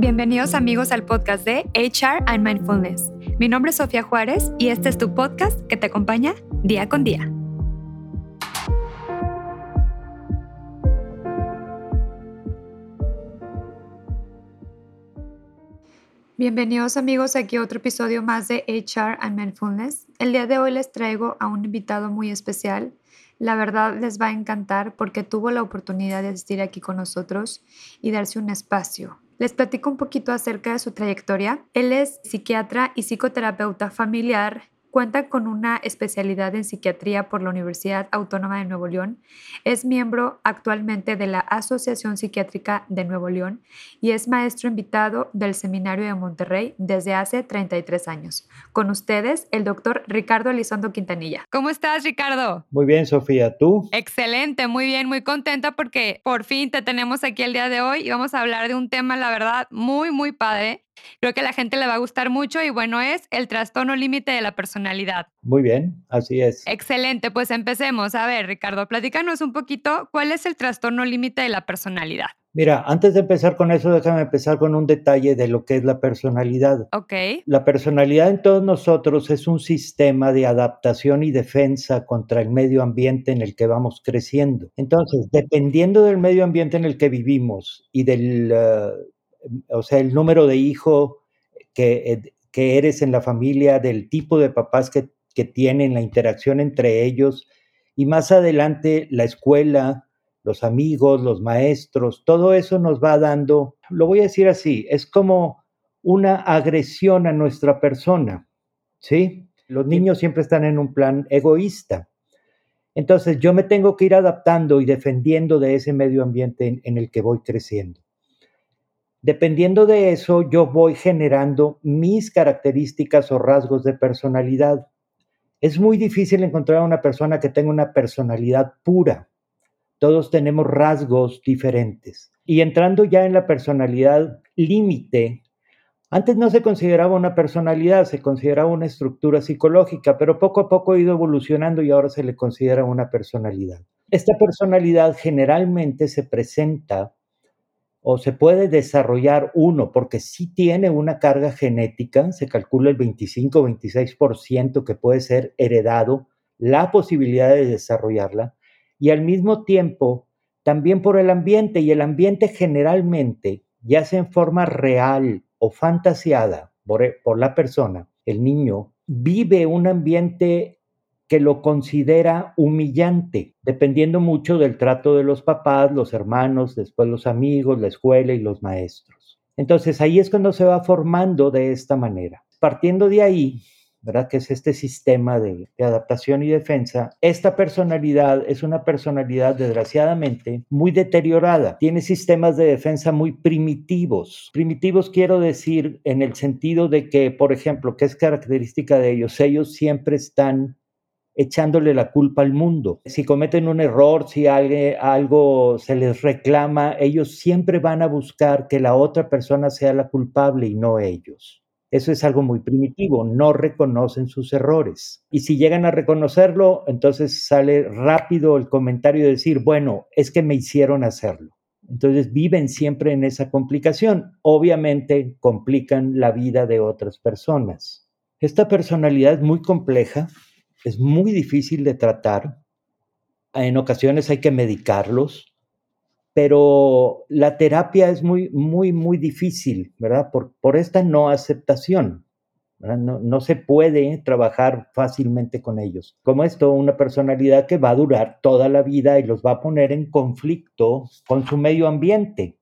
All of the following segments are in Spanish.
Bienvenidos amigos al podcast de HR and Mindfulness. Mi nombre es Sofía Juárez y este es tu podcast que te acompaña día con día. Bienvenidos amigos aquí a otro episodio más de HR and Mindfulness. El día de hoy les traigo a un invitado muy especial. La verdad les va a encantar porque tuvo la oportunidad de asistir aquí con nosotros y darse un espacio. Les platico un poquito acerca de su trayectoria. Él es psiquiatra y psicoterapeuta familiar Cuenta con una especialidad en psiquiatría por la Universidad Autónoma de Nuevo León. Es miembro actualmente de la Asociación Psiquiátrica de Nuevo León y es maestro invitado del Seminario de Monterrey desde hace 33 años. Con ustedes, el doctor Ricardo Elizondo Quintanilla. ¿Cómo estás, Ricardo? Muy bien, Sofía. ¿Tú? Excelente, muy bien, muy contenta porque por fin te tenemos aquí el día de hoy y vamos a hablar de un tema, la verdad, muy, muy padre Creo que a la gente le va a gustar mucho y bueno, es el trastorno límite de la personalidad. Muy bien, así es. Excelente, pues empecemos. A ver, Ricardo, platícanos un poquito cuál es el trastorno límite de la personalidad. Mira, antes de empezar con eso, déjame empezar con un detalle de lo que es la personalidad. Ok. La personalidad en todos nosotros es un sistema de adaptación y defensa contra el medio ambiente en el que vamos creciendo. Entonces, dependiendo del medio ambiente en el que vivimos y del, eh, o sea, el número de hijos que, que, eres en la familia, del tipo de papás que, que tienen, la interacción entre ellos, y más adelante la escuela, los amigos, los maestros, todo eso nos va dando, lo voy a decir así, es como una agresión a nuestra persona, ¿sí? Los niños siempre están en un plan egoísta. Entonces yo me tengo que ir adaptando y defendiendo de ese medio ambiente en el que voy creciendo. Dependiendo de eso, yo voy generando mis características o rasgos de personalidad. Es muy difícil encontrar a una persona que tenga una personalidad pura. Todos tenemos rasgos diferentes. Y entrando ya en la personalidad límite, antes no se consideraba una personalidad, se consideraba una estructura psicológica, pero poco a poco ha ido evolucionando y ahora se le considera una personalidad. Esta personalidad generalmente se presenta o se puede desarrollar uno, porque sí tiene una carga genética, se calcula el 25 o 26% que puede ser heredado, la posibilidad de desarrollarla, y al mismo tiempo también por el ambiente, y el ambiente generalmente, ya sea en forma real o fantasiada por, por la persona, el niño, vive un ambiente que lo considera humillante, dependiendo mucho del trato de los papás, los hermanos, después los amigos, la escuela y los maestros. Entonces ahí es cuando se va formando de esta manera. Partiendo de ahí, ¿verdad? Que es este sistema de, adaptación y defensa. Esta personalidad es una personalidad desgraciadamente muy deteriorada. Tiene sistemas de defensa muy primitivos. Primitivos quiero decir en el sentido de que, por ejemplo, ¿qué es característica de ellos? Ellos siempre están echándole la culpa al mundo. Si cometen un error, si algo se les reclama, ellos siempre van a buscar que la otra persona sea la culpable y no ellos. Eso es algo muy primitivo, no reconocen sus errores. Y si llegan a reconocerlo, entonces sale rápido el comentario de decir, bueno, es que me hicieron hacerlo. Entonces viven siempre en esa complicación. Obviamente complican la vida de otras personas. Esta personalidad es muy compleja es muy difícil de tratar. En ocasiones hay que medicarlos, pero la terapia es muy, muy, muy difícil, ¿verdad? Por, por esta no aceptación. No, no, se puede trabajar fácilmente con ellos. Como esto, una personalidad que va a durar toda la vida y los va a poner en conflicto con su medio ambiente,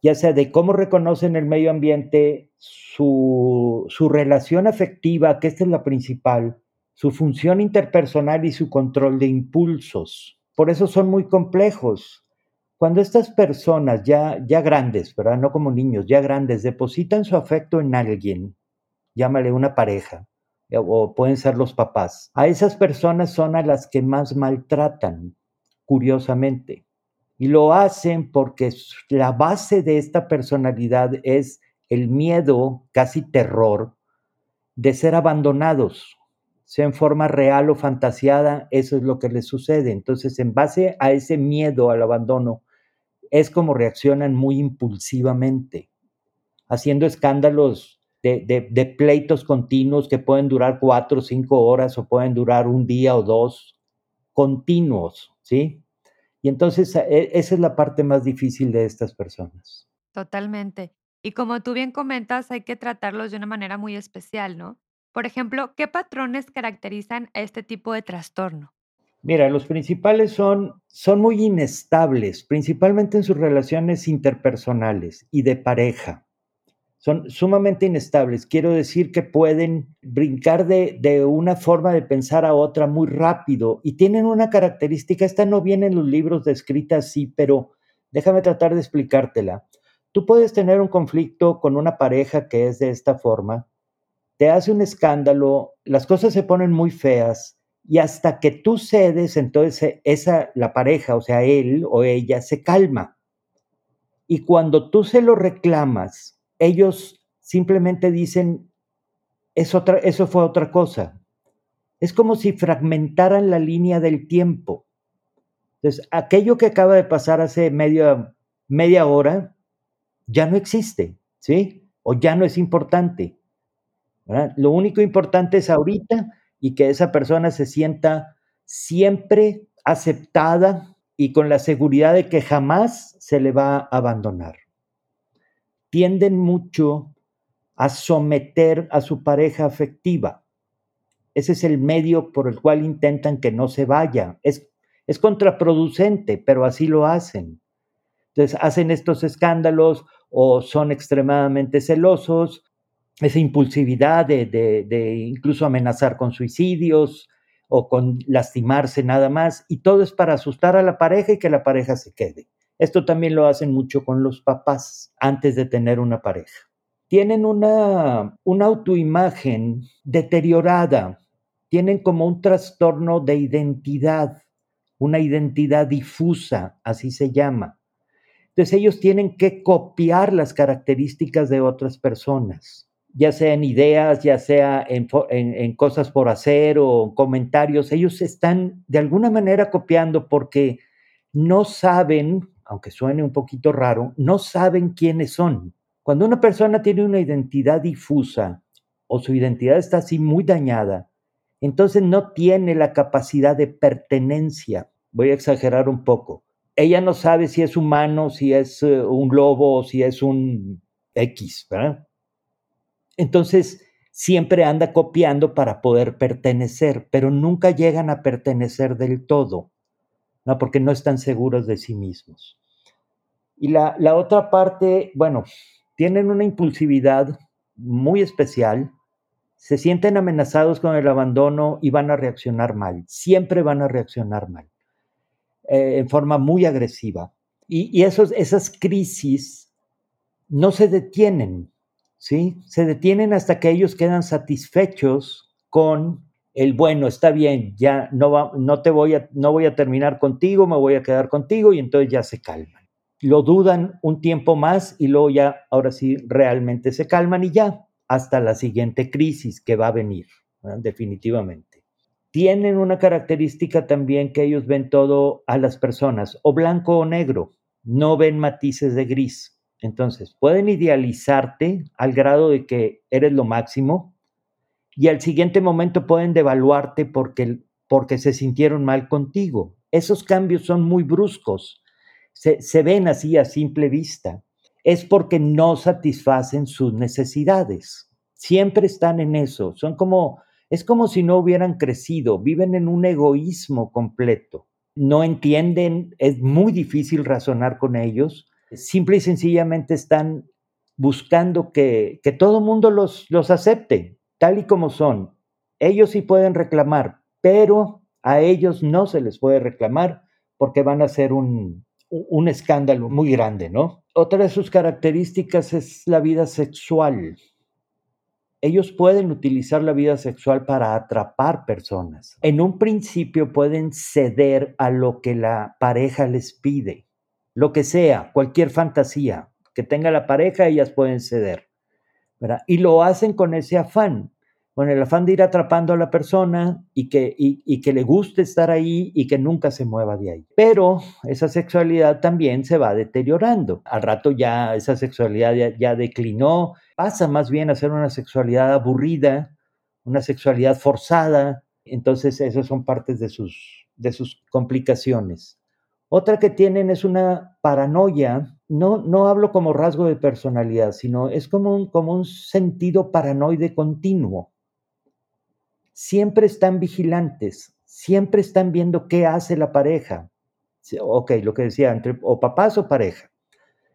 ya sea de cómo reconocen el medio ambiente, su, su relación afectiva, que esta es la principal, su función interpersonal y su control de impulsos. Por eso son muy complejos. Cuando estas personas ya, ya grandes, ¿verdad? No como niños, ya grandes, depositan su afecto en alguien, llámale una pareja, eh, o pueden ser los papás, a esas personas son a las que más maltratan, curiosamente. Y lo hacen porque la base de esta personalidad es el miedo, casi terror, de ser abandonados, sea en forma real o fantasiada, eso es lo que les sucede. Entonces, en base a ese miedo al abandono, es como reaccionan muy impulsivamente. haciendo escándalos de, pleitos continuos que pueden durar cuatro o cinco horas o pueden durar un día o dos continuos, ¿sí? Y entonces e, esa es la parte más difícil de estas personas. Totalmente. Y como tú bien comentas, hay que tratarlos de una manera muy especial, ¿no? Por ejemplo, ¿qué patrones caracterizan a este tipo de trastorno? Mira, los principales son, son muy inestables, principalmente en sus relaciones interpersonales y de pareja. Son sumamente inestables. Quiero decir que pueden brincar de, de, una forma de pensar a otra muy rápido y tienen una característica, esta no viene en los libros descrita así, pero déjame tratar de explicártela. Tú puedes tener un conflicto con una pareja que es de esta forma, te hace un escándalo, las cosas se ponen muy feas y hasta que tú cedes, entonces esa la pareja, o sea, él o ella se calma. Y cuando tú se lo reclamas, ellos simplemente dicen es otra, eso fue otra cosa. Es como si fragmentaran la línea del tiempo. Entonces, aquello que acaba de pasar hace media, media hora, ya no existe, ¿sí? O ya no es importante. Lo único importante es ahorita y que esa persona se sienta siempre aceptada y con la seguridad de que jamás se le va a abandonar. Tienden mucho a someter a su pareja afectiva. Ese es el medio por el cual intentan que no se vaya. Es, es contraproducente, pero así lo hacen. Entonces hacen estos escándalos o son extremadamente celosos, esa impulsividad de, incluso amenazar con suicidios o con lastimarse nada más, y todo es para asustar a la pareja y que la pareja se quede. Esto también lo hacen mucho con los papás antes de tener una pareja. Tienen una, una autoimagen deteriorada, tienen como un trastorno de identidad, una identidad difusa, así se llama. Entonces ellos tienen que copiar las características de otras personas, ya sea en ideas, ya sea en, cosas por hacer o comentarios. Ellos están de alguna manera copiando porque no saben, aunque suene un poquito raro, no saben quiénes son. Cuando una persona tiene una identidad difusa o su identidad está así muy dañada, entonces no tiene la capacidad de pertenencia. Voy a exagerar un poco ella no sabe si es humano, si es eh, un lobo si es un X, ¿verdad? Entonces, siempre anda copiando para poder pertenecer, pero nunca llegan a pertenecer del todo, ¿no? porque no están seguros de sí mismos. Y la, la otra parte, bueno, tienen una impulsividad muy especial, se sienten amenazados con el abandono y van a reaccionar mal, siempre van a reaccionar mal. Eh, en forma muy agresiva. Y, esos, esas crisis no se detienen, ¿sí? Se detienen hasta que ellos quedan satisfechos con el bueno, está bien, ya no, va, no te voy a, no voy a terminar contigo, me voy a quedar contigo y entonces ya se calman. Lo dudan un tiempo más y luego ya, ahora sí, realmente se calman y ya, hasta la siguiente crisis que va a venir, definitivamente tienen una característica también que ellos ven todo a las personas, o blanco o negro, no ven matices de gris. Entonces, pueden idealizarte al grado de que eres lo máximo y al siguiente momento pueden devaluarte porque, porque se sintieron mal contigo. Esos cambios son muy bruscos, se, se ven así a simple vista. Es porque no satisfacen sus necesidades. Siempre están en eso. Son como es como si no hubieran crecido, viven en un egoísmo completo. No entienden, es muy difícil razonar con ellos. Simple y sencillamente están buscando que, que todo el mundo los, los acepte tal y como son. Ellos sí pueden reclamar, pero a ellos no se les puede reclamar porque van a ser un, un escándalo muy grande, ¿no? Otra de sus características es la vida sexual ellos pueden utilizar la vida sexual para atrapar personas. En un principio pueden ceder a lo que la pareja les pide, lo que sea, cualquier fantasía que tenga la pareja, ellas pueden ceder. Y lo hacen con ese afán. con el afán de ir atrapando a la persona y que, y, que le guste estar ahí y que nunca se mueva de ahí. Pero esa sexualidad también se va deteriorando. Al rato ya esa sexualidad ya, declinó, pasa más bien a ser una sexualidad aburrida, una sexualidad forzada. Entonces, esas son partes de sus, de sus complicaciones. Otra que tienen es una paranoia, no, no hablo como rasgo de personalidad, sino es como un, como un sentido paranoide continuo siempre están vigilantes, siempre están viendo qué hace la pareja. Ok, lo que decía, entre o papás o pareja,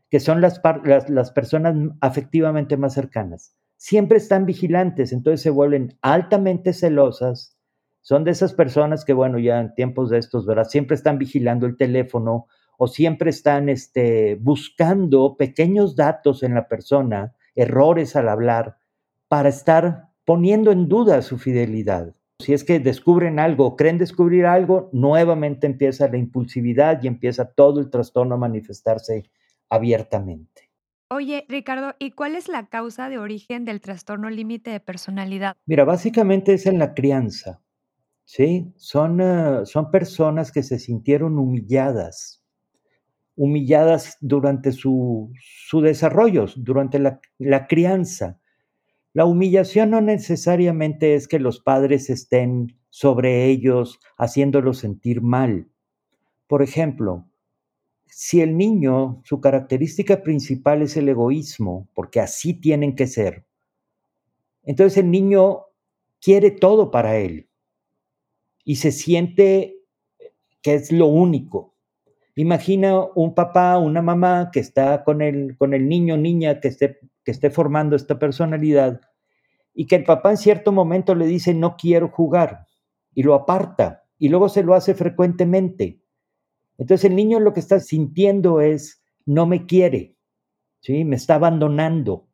que son las, las, personas afectivamente más cercanas. Siempre están vigilantes, entonces se vuelven altamente celosas. Son de esas personas que, bueno, ya en tiempos de estos, ¿verdad? Siempre están vigilando el teléfono o siempre están este, buscando pequeños datos en la persona, errores al hablar, para estar poniendo en duda su fidelidad. Si es que descubren algo, creen descubrir algo, nuevamente empieza la impulsividad y empieza todo el trastorno a manifestarse abiertamente. Oye, Ricardo, ¿y cuál es la causa de origen del trastorno límite de personalidad? Mira, básicamente es en la crianza. ¿Sí? Son, eh, son personas que se sintieron humilladas, humilladas durante su, su desarrollo, durante la, la crianza. La humillación no necesariamente es que los padres estén sobre ellos haciéndolos sentir mal. Por ejemplo, si el niño, su característica principal es el egoísmo, porque así tienen que ser, entonces el niño quiere todo para él y se siente que es lo único. Imagina un papá, una mamá que está con el, con el niño, niña que esté, que esté formando esta personalidad y que el papá en cierto momento le dice no quiero jugar y lo aparta y luego se lo hace frecuentemente. Entonces el niño lo que está sintiendo es no me quiere, ¿sí? Me está abandonando,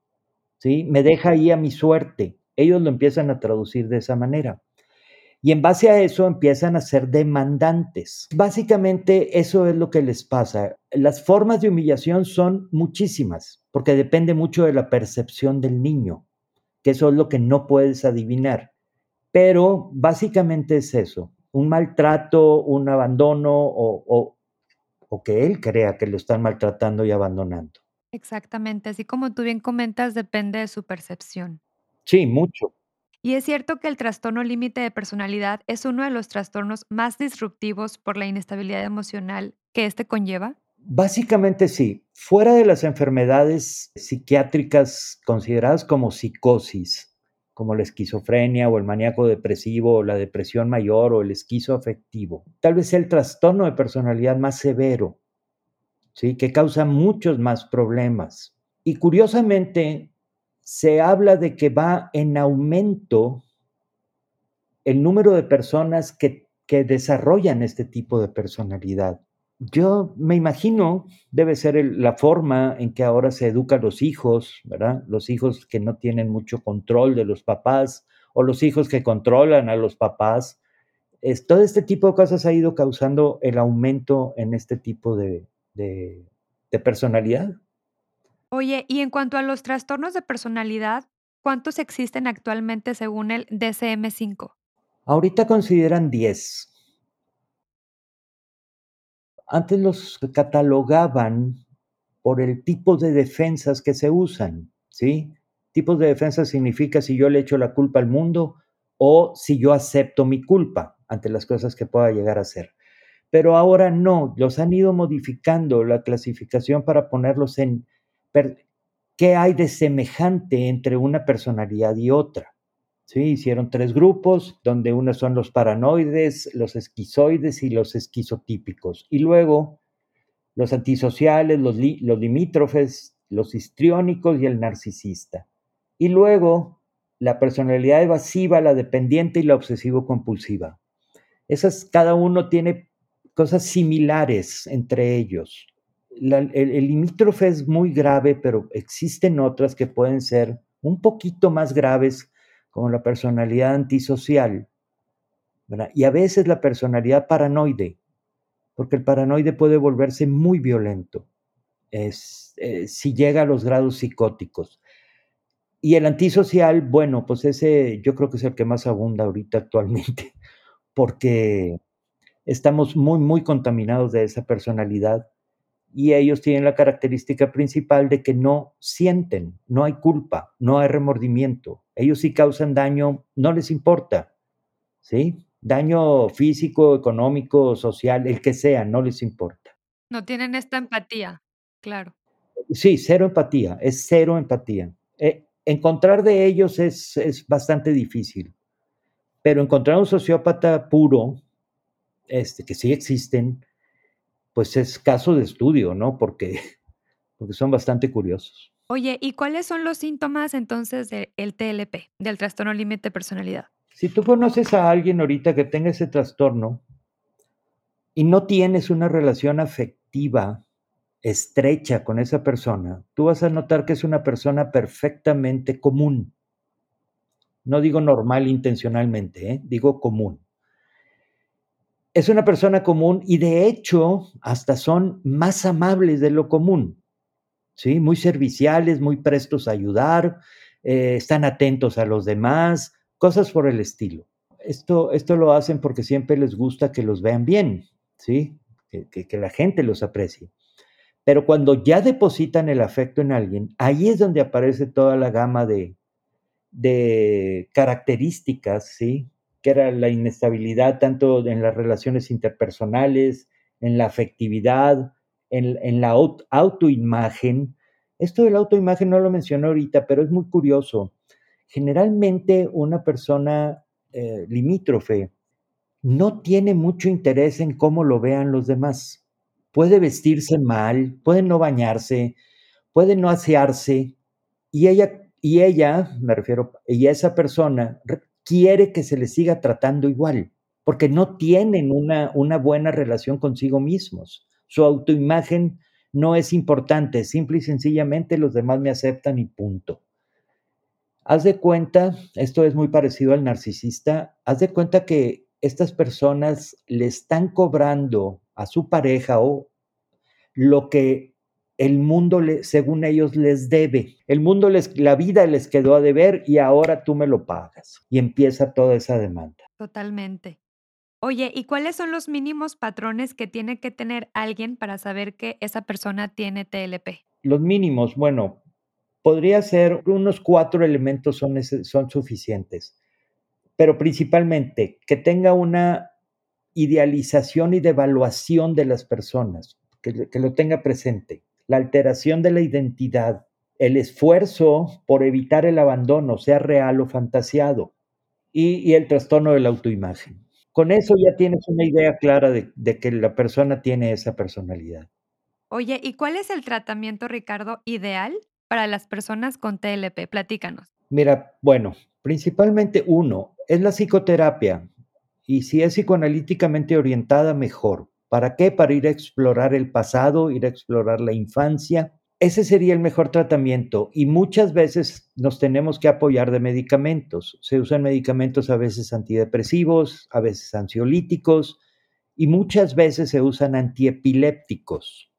¿sí? Me deja ahí a mi suerte. Ellos lo empiezan a traducir de esa manera. Y en base a eso empiezan a ser demandantes. Básicamente eso es lo que les pasa. Las formas de humillación son muchísimas, porque depende mucho de la percepción del niño, que eso es lo que no puedes adivinar. Pero básicamente es eso, un maltrato, un abandono o, o que él crea que lo están maltratando y abandonando. Exactamente, así como tú bien comentas, depende de su percepción. Sí, mucho. Y es cierto que el trastorno límite de personalidad es uno de los trastornos más disruptivos por la inestabilidad emocional que este conlleva. Básicamente sí. Fuera de las enfermedades psiquiátricas consideradas como psicosis, como la esquizofrenia o el maníaco depresivo o la depresión mayor o el esquizoafectivo, tal vez el trastorno de personalidad más severo, ¿sí? que causa muchos más problemas. Y curiosamente, se habla de que va en aumento el número de personas que, desarrollan este tipo de personalidad. Yo me imagino, debe ser la forma en que ahora se educan los hijos, ¿verdad? Los hijos que no tienen mucho control de los papás o los hijos que controlan a los papás. Es, todo este tipo de cosas ha ido causando el aumento en este tipo de personalidad. Oye, y en cuanto a los trastornos de personalidad, ¿cuántos existen actualmente según el DCM5? Ahorita consideran 10. Antes los catalogaban por el tipo de defensas que se usan, ¿sí? Tipos de defensa significa si yo le echo la culpa al mundo o si yo acepto mi culpa ante las cosas que pueda llegar a ser. Pero ahora no, los han ido modificando la clasificación para ponerlos en ¿Qué hay de semejante entre una personalidad y otra? ¿Sí? Hicieron tres grupos, donde uno son los paranoides, los esquizoides y los esquizotípicos. Y luego los antisociales, los, los limítrofes, los histriónicos y el narcisista. Y luego la personalidad evasiva, la dependiente y la obsesivo-compulsiva. Esas, cada uno tiene cosas similares entre ellos el, limítrofe es muy grave, pero existen otras que pueden ser un poquito más graves, como la personalidad antisocial, y a veces la personalidad paranoide, porque el paranoide puede volverse muy violento es, eh, si llega a los grados psicóticos. Y el antisocial, bueno, pues ese yo creo que es el que más abunda ahorita actualmente, porque estamos muy, muy contaminados de esa personalidad y ellos tienen la característica principal de que no sienten, no hay culpa, no hay remordimiento. Ellos sí causan daño, no les importa, ¿sí? Daño físico, económico, social, el que sea, no les importa. No tienen esta empatía, claro. Sí, cero empatía, es cero empatía. Eh, encontrar de ellos es, es bastante difícil, pero encontrar un sociópata puro, este, que sí existen, pues es caso de estudio, ¿no? Porque, porque son bastante curiosos. Oye, ¿y cuáles son los síntomas entonces del TLP, del trastorno límite de personalidad? Si tú conoces a alguien ahorita que tenga ese trastorno y no tienes una relación afectiva estrecha con esa persona, tú vas a notar que es una persona perfectamente común. No digo normal intencionalmente, ¿eh? digo común es una persona común y de hecho hasta son más amables de lo común, ¿sí? Muy serviciales, muy prestos a ayudar, eh, están atentos a los demás, cosas por el estilo. Esto, esto lo hacen porque siempre les gusta que los vean bien, ¿sí? Que, que la gente los aprecie. Pero cuando ya depositan el afecto en alguien, ahí es donde aparece toda la gama de, de características, ¿sí? Que era la inestabilidad tanto en las relaciones interpersonales, en la afectividad, en, la autoimagen. Esto de la autoimagen no lo mencioné ahorita, pero es muy curioso. Generalmente una persona eh, limítrofe no tiene mucho interés en cómo lo vean los demás. Puede vestirse mal, puede no bañarse, puede no asearse, y ella, y ella, me refiero, y esa persona quiere que se les siga tratando igual, porque no tienen una, una buena relación consigo mismos. Su autoimagen no es importante, simple y sencillamente los demás me aceptan y punto. Haz de cuenta, esto es muy parecido al narcisista, haz de cuenta que estas personas le están cobrando a su pareja o lo que el mundo, le, según ellos, les debe. El mundo, les, la vida les quedó a deber y ahora tú me lo pagas. Y empieza toda esa demanda. Totalmente. Oye, ¿y cuáles son los mínimos patrones que tiene que tener alguien para saber que esa persona tiene TLP? Los mínimos, bueno, podría ser unos cuatro elementos son, son suficientes, pero principalmente que tenga una idealización y devaluación de las personas, que, que lo tenga presente la alteración de la identidad, el esfuerzo por evitar el abandono, sea real o fantasiado, y, el trastorno de la autoimagen. Con eso ya tienes una idea clara de, de que la persona tiene esa personalidad. Oye, ¿y cuál es el tratamiento, Ricardo, ideal para las personas con TLP? Platícanos. Mira, bueno, principalmente uno, es la psicoterapia. Y si es psicoanalíticamente orientada, mejor. ¿Para qué? Para ir a explorar el pasado, ir a explorar la infancia. Ese sería el mejor tratamiento y muchas veces nos tenemos que apoyar de medicamentos. Se usan medicamentos a veces antidepresivos, a veces ansiolíticos y muchas veces se usan antiepilépticos,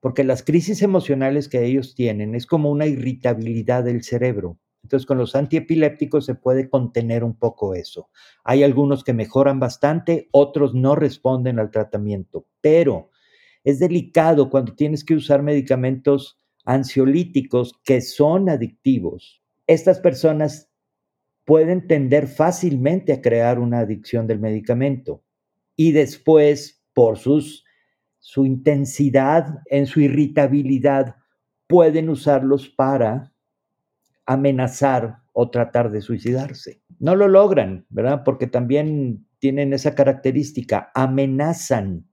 porque las crisis emocionales que ellos tienen es como una irritabilidad del cerebro. Entonces, con los antiepilépticos se puede contener un poco eso. Hay algunos que mejoran bastante, otros no responden al tratamiento, pero es delicado cuando tienes que usar medicamentos ansiolíticos que son adictivos. Estas personas pueden tender fácilmente a crear una adicción del medicamento y después, por sus, su intensidad, en su irritabilidad, pueden usarlos para amenazar o tratar de suicidarse. No lo logran, ¿verdad? Porque también tienen esa característica, amenazan,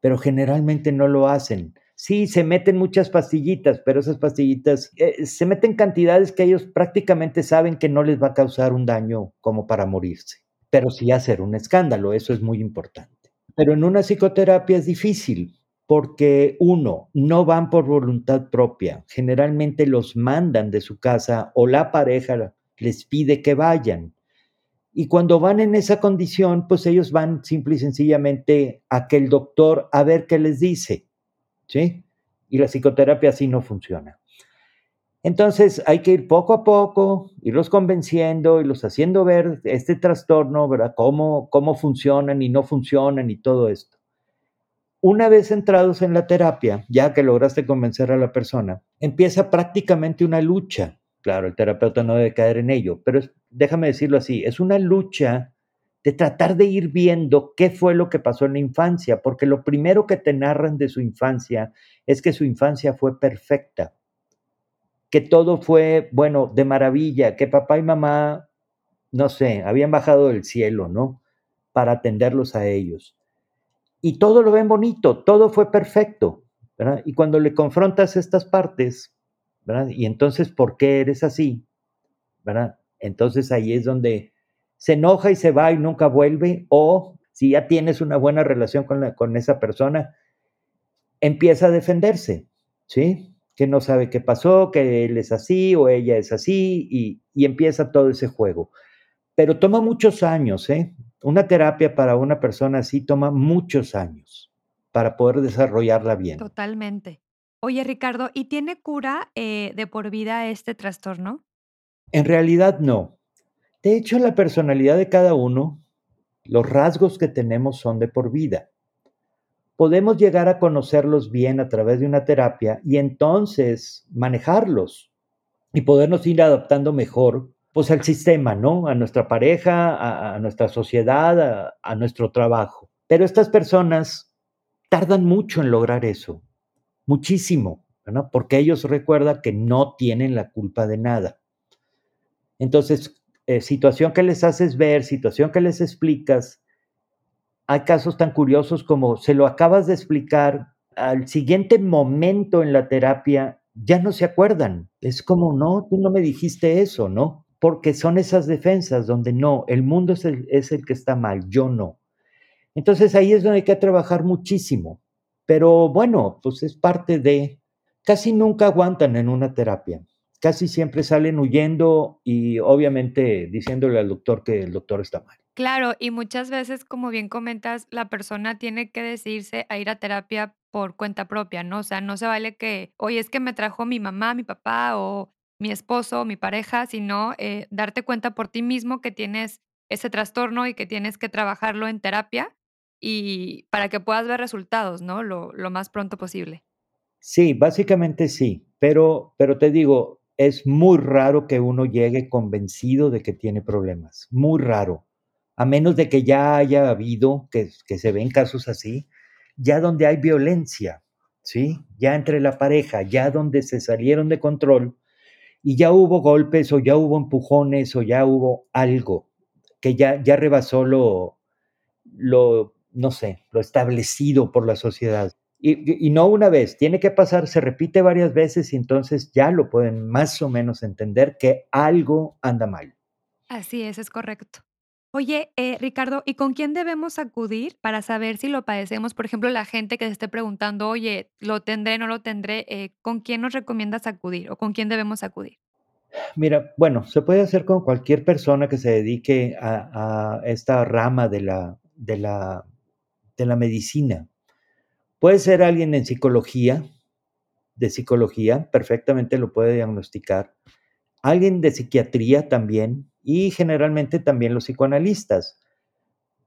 pero generalmente no lo hacen. Sí, se meten muchas pastillitas, pero esas pastillitas eh, se meten cantidades que ellos prácticamente saben que no les va a causar un daño como para morirse, pero sí hacer un escándalo, eso es muy importante. Pero en una psicoterapia es difícil, porque uno, no van por voluntad propia, generalmente los mandan de su casa o la pareja les pide que vayan. Y cuando van en esa condición, pues ellos van simple y sencillamente a que el doctor a ver qué les dice, ¿sí? Y la psicoterapia así no funciona. Entonces hay que ir poco a poco, irlos convenciendo, irlos haciendo ver este trastorno, ¿verdad? Cómo, cómo funcionan y no funcionan y todo esto. Una vez entrados en la terapia, ya que lograste convencer a la persona, empieza prácticamente una lucha. Claro, el terapeuta no debe caer en ello, pero déjame decirlo así, es una lucha de tratar de ir viendo qué fue lo que pasó en la infancia, porque lo primero que te narran de su infancia es que su infancia fue perfecta que todo fue, bueno, de maravilla, que papá y mamá, no sé, habían bajado del cielo, ¿no? Para atenderlos a ellos. Y todo lo ven bonito, todo fue perfecto, ¿verdad? Y cuando le confrontas estas partes, ¿verdad? Y entonces, ¿por qué eres así? ¿Verdad? Entonces ahí es donde se enoja y se va y nunca vuelve, o si ya tienes una buena relación con, con esa persona, empieza a defenderse, ¿sí? que no sabe qué pasó, que él es así o ella es así, y, empieza todo ese juego. Pero toma muchos años, ¿eh? Una terapia para una persona así toma muchos años para poder desarrollarla bien. Totalmente. Oye, Ricardo, ¿y tiene cura eh, de por vida este trastorno? En realidad no. De hecho, la personalidad de cada uno, los rasgos que tenemos son de por vida podemos llegar a conocerlos bien a través de una terapia y entonces manejarlos y podernos ir adaptando mejor pues al sistema, ¿no? A nuestra pareja, a, nuestra sociedad, a, nuestro trabajo. Pero estas personas tardan mucho en lograr eso, muchísimo, ¿no? Porque ellos recuerdan que no tienen la culpa de nada. Entonces, eh, situación que les haces ver, situación que les explicas, hay casos tan curiosos como se lo acabas de explicar, al siguiente momento en la terapia ya no se acuerdan. Es como, no, tú no me dijiste eso, ¿no? Porque son esas defensas donde no, el mundo es el, que está mal, yo no. Entonces ahí es donde hay que trabajar muchísimo. Pero bueno, pues es parte de, casi nunca aguantan en una terapia. Casi siempre salen huyendo y obviamente diciéndole al doctor que el doctor está mal. Claro, y muchas veces, como bien comentas, la persona tiene que decidirse a ir a terapia por cuenta propia, ¿no? O sea, no se vale que, oye, es que me trajo mi mamá, mi papá o mi esposo, mi pareja, sino eh, darte cuenta por ti mismo que tienes ese trastorno y que tienes que trabajarlo en terapia y para que puedas ver resultados, ¿no? Lo, lo más pronto posible. Sí, básicamente sí, pero, pero te digo, es muy raro que uno llegue convencido de que tiene problemas, muy raro a menos de que ya haya habido, que, se ven casos así, ya donde hay violencia, ¿sí? Ya entre la pareja, ya donde se salieron de control y ya hubo golpes o ya hubo empujones o ya hubo algo que ya, ya rebasó lo, lo, no sé, lo establecido por la sociedad. Y, y, no una vez, tiene que pasar, se repite varias veces y entonces ya lo pueden más o menos entender que algo anda mal. Así es, es correcto. Oye, eh, Ricardo, ¿y con quién debemos acudir para saber si lo padecemos? Por ejemplo, la gente que se esté preguntando, oye, ¿lo tendré, no lo tendré? Eh, ¿Con quién nos recomiendas acudir o con quién debemos acudir? Mira, bueno, se puede hacer con cualquier persona que se dedique a, esta rama de la, de, la, de la medicina. Puede ser alguien en psicología, de psicología, perfectamente lo puede diagnosticar. Alguien de psiquiatría también, y generalmente también los psicoanalistas.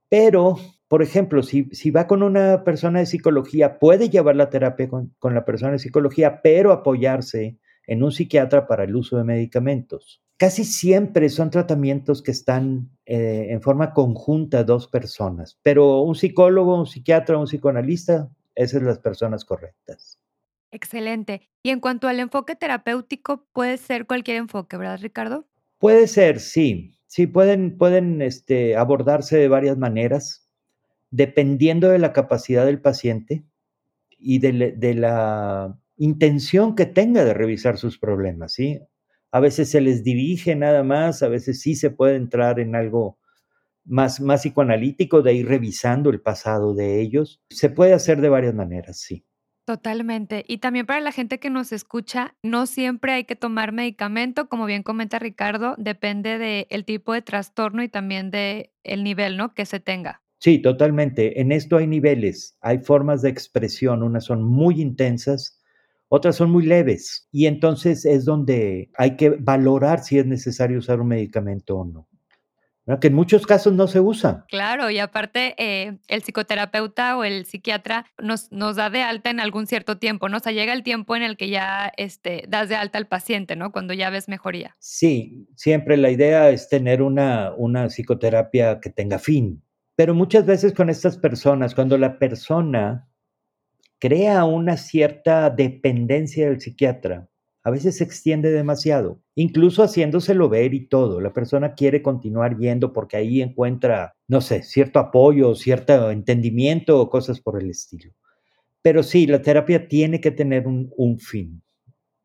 Pero, por ejemplo, si, si va con una persona de psicología, puede llevar la terapia con, la persona de psicología, pero apoyarse en un psiquiatra para el uso de medicamentos. Casi siempre son tratamientos que están eh, en forma conjunta dos personas, pero un psicólogo, un psiquiatra, un psicoanalista, esas son las personas correctas. Excelente. Y en cuanto al enfoque terapéutico, puede ser cualquier enfoque, ¿verdad, Ricardo? Puede ser, sí. Sí, pueden, pueden este, abordarse de varias maneras, dependiendo de la capacidad del paciente y de, la intención que tenga de revisar sus problemas, ¿sí? A veces se les dirige nada más, a veces sí se puede entrar en algo más, más psicoanalítico, de ir revisando el pasado de ellos. Se puede hacer de varias maneras, sí. Totalmente. Y también para la gente que nos escucha, no siempre hay que tomar medicamento, como bien comenta Ricardo, depende del tipo de trastorno y también del el nivel, ¿no? Que se tenga. Sí, totalmente. En esto hay niveles, hay formas de expresión, unas son muy intensas, otras son muy leves y entonces es donde hay que valorar si es necesario usar un medicamento o no que en muchos casos no se usa. Claro, y aparte eh, el psicoterapeuta o el psiquiatra nos, nos da de alta en algún cierto tiempo, ¿no? O sea, llega el tiempo en el que ya este, das de alta al paciente, ¿no? Cuando ya ves mejoría. Sí, siempre la idea es tener una, una psicoterapia que tenga fin. Pero muchas veces con estas personas, cuando la persona crea una cierta dependencia del psiquiatra, a veces se extiende demasiado, incluso haciéndoselo ver y todo. La persona quiere continuar yendo porque ahí encuentra, no sé, cierto apoyo, cierto entendimiento o cosas por el estilo. Pero sí, la terapia tiene que tener un, fin.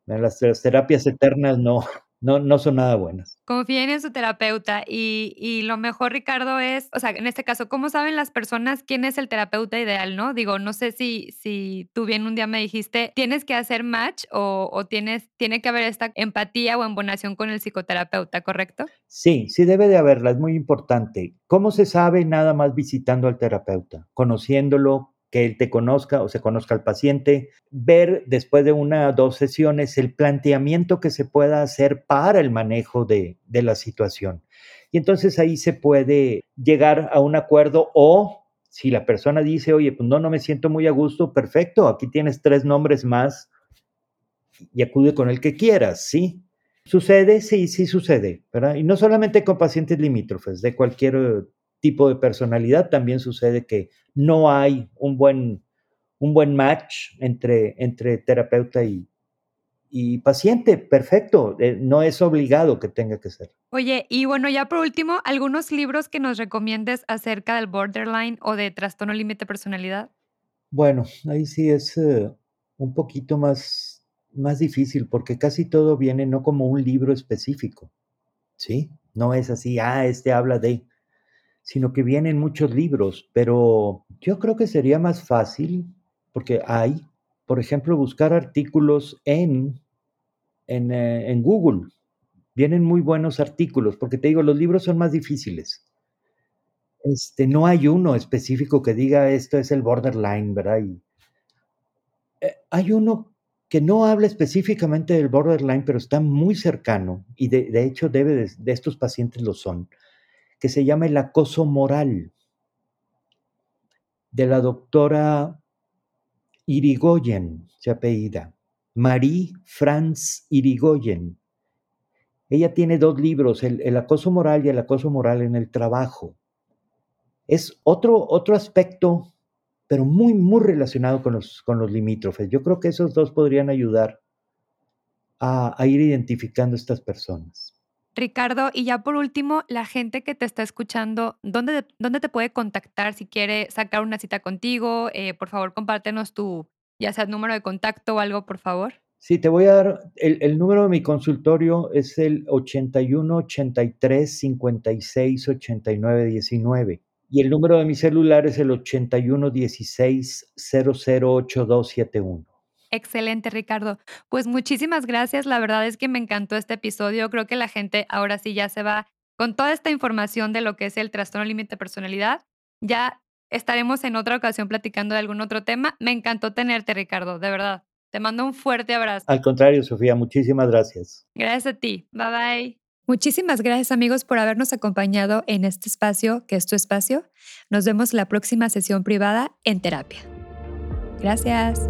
las terapias eternas no, no, no son nada buenas. Confíen en su terapeuta y, y, lo mejor, Ricardo, es, o sea, en este caso, ¿cómo saben las personas quién es el terapeuta ideal, no? Digo, no sé si, si tú bien un día me dijiste, tienes que hacer match o, o tienes, tiene que haber esta empatía o embonación con el psicoterapeuta, ¿correcto? Sí, sí debe de haberla, es muy importante. ¿Cómo se sabe nada más visitando al terapeuta? Conociéndolo, que él te conozca o se conozca al paciente, ver después de una o dos sesiones el planteamiento que se pueda hacer para el manejo de, de la situación. Y entonces ahí se puede llegar a un acuerdo o si la persona dice, oye, pues no, no me siento muy a gusto, perfecto, aquí tienes tres nombres más y acude con el que quieras, ¿sí? ¿Sucede? Sí, sí sucede, ¿verdad? Y no solamente con pacientes limítrofes, de cualquier tipo de personalidad, también sucede que no hay un buen, un buen match entre, entre terapeuta y, y paciente, perfecto, eh, no es obligado que tenga que ser. Oye, y bueno, ya por último, ¿algunos libros que nos recomiendes acerca del borderline o de trastorno límite personalidad? Bueno, ahí sí es eh, un poquito más, más difícil porque casi todo viene no como un libro específico, ¿sí? No es así, ah, este habla de, sino que vienen muchos libros, pero yo creo que sería más fácil, porque hay, por ejemplo, buscar artículos en, en, eh, en Google. Vienen muy buenos artículos, porque te digo, los libros son más difíciles. Este, no hay uno específico que diga esto es el borderline, ¿verdad? Eh, hay uno que no habla específicamente del borderline, pero está muy cercano, y de, de hecho debe de, de, estos pacientes lo son, que se llama El acoso moral, de la doctora Irigoyen, se apellida, Marie Franz Irigoyen. Ella tiene dos libros, el, acoso moral y el acoso moral en el trabajo. Es otro, otro aspecto, pero muy, muy relacionado con los, con los limítrofes. Yo creo que esos dos podrían ayudar a, a ir identificando estas personas. Ricardo, y ya por último, la gente que te está escuchando, ¿dónde, dónde te puede contactar si quiere sacar una cita contigo? Eh, por favor, compártenos tu, ya sea número de contacto o algo, por favor. Sí, te voy a dar, el, el número de mi consultorio es el 81 83 56 89 19 y el número de mi celular es el 81 16 008271. Excelente, Ricardo. Pues muchísimas gracias. La verdad es que me encantó este episodio. Creo que la gente ahora sí ya se va con toda esta información de lo que es el trastorno límite personalidad. Ya estaremos en otra ocasión platicando de algún otro tema. Me encantó tenerte, Ricardo, de verdad. Te mando un fuerte abrazo. Al contrario, Sofía, muchísimas gracias. Gracias a ti. Bye bye. Muchísimas gracias amigos por habernos acompañado en este espacio que es tu espacio. Nos vemos la próxima sesión privada en terapia. Gracias.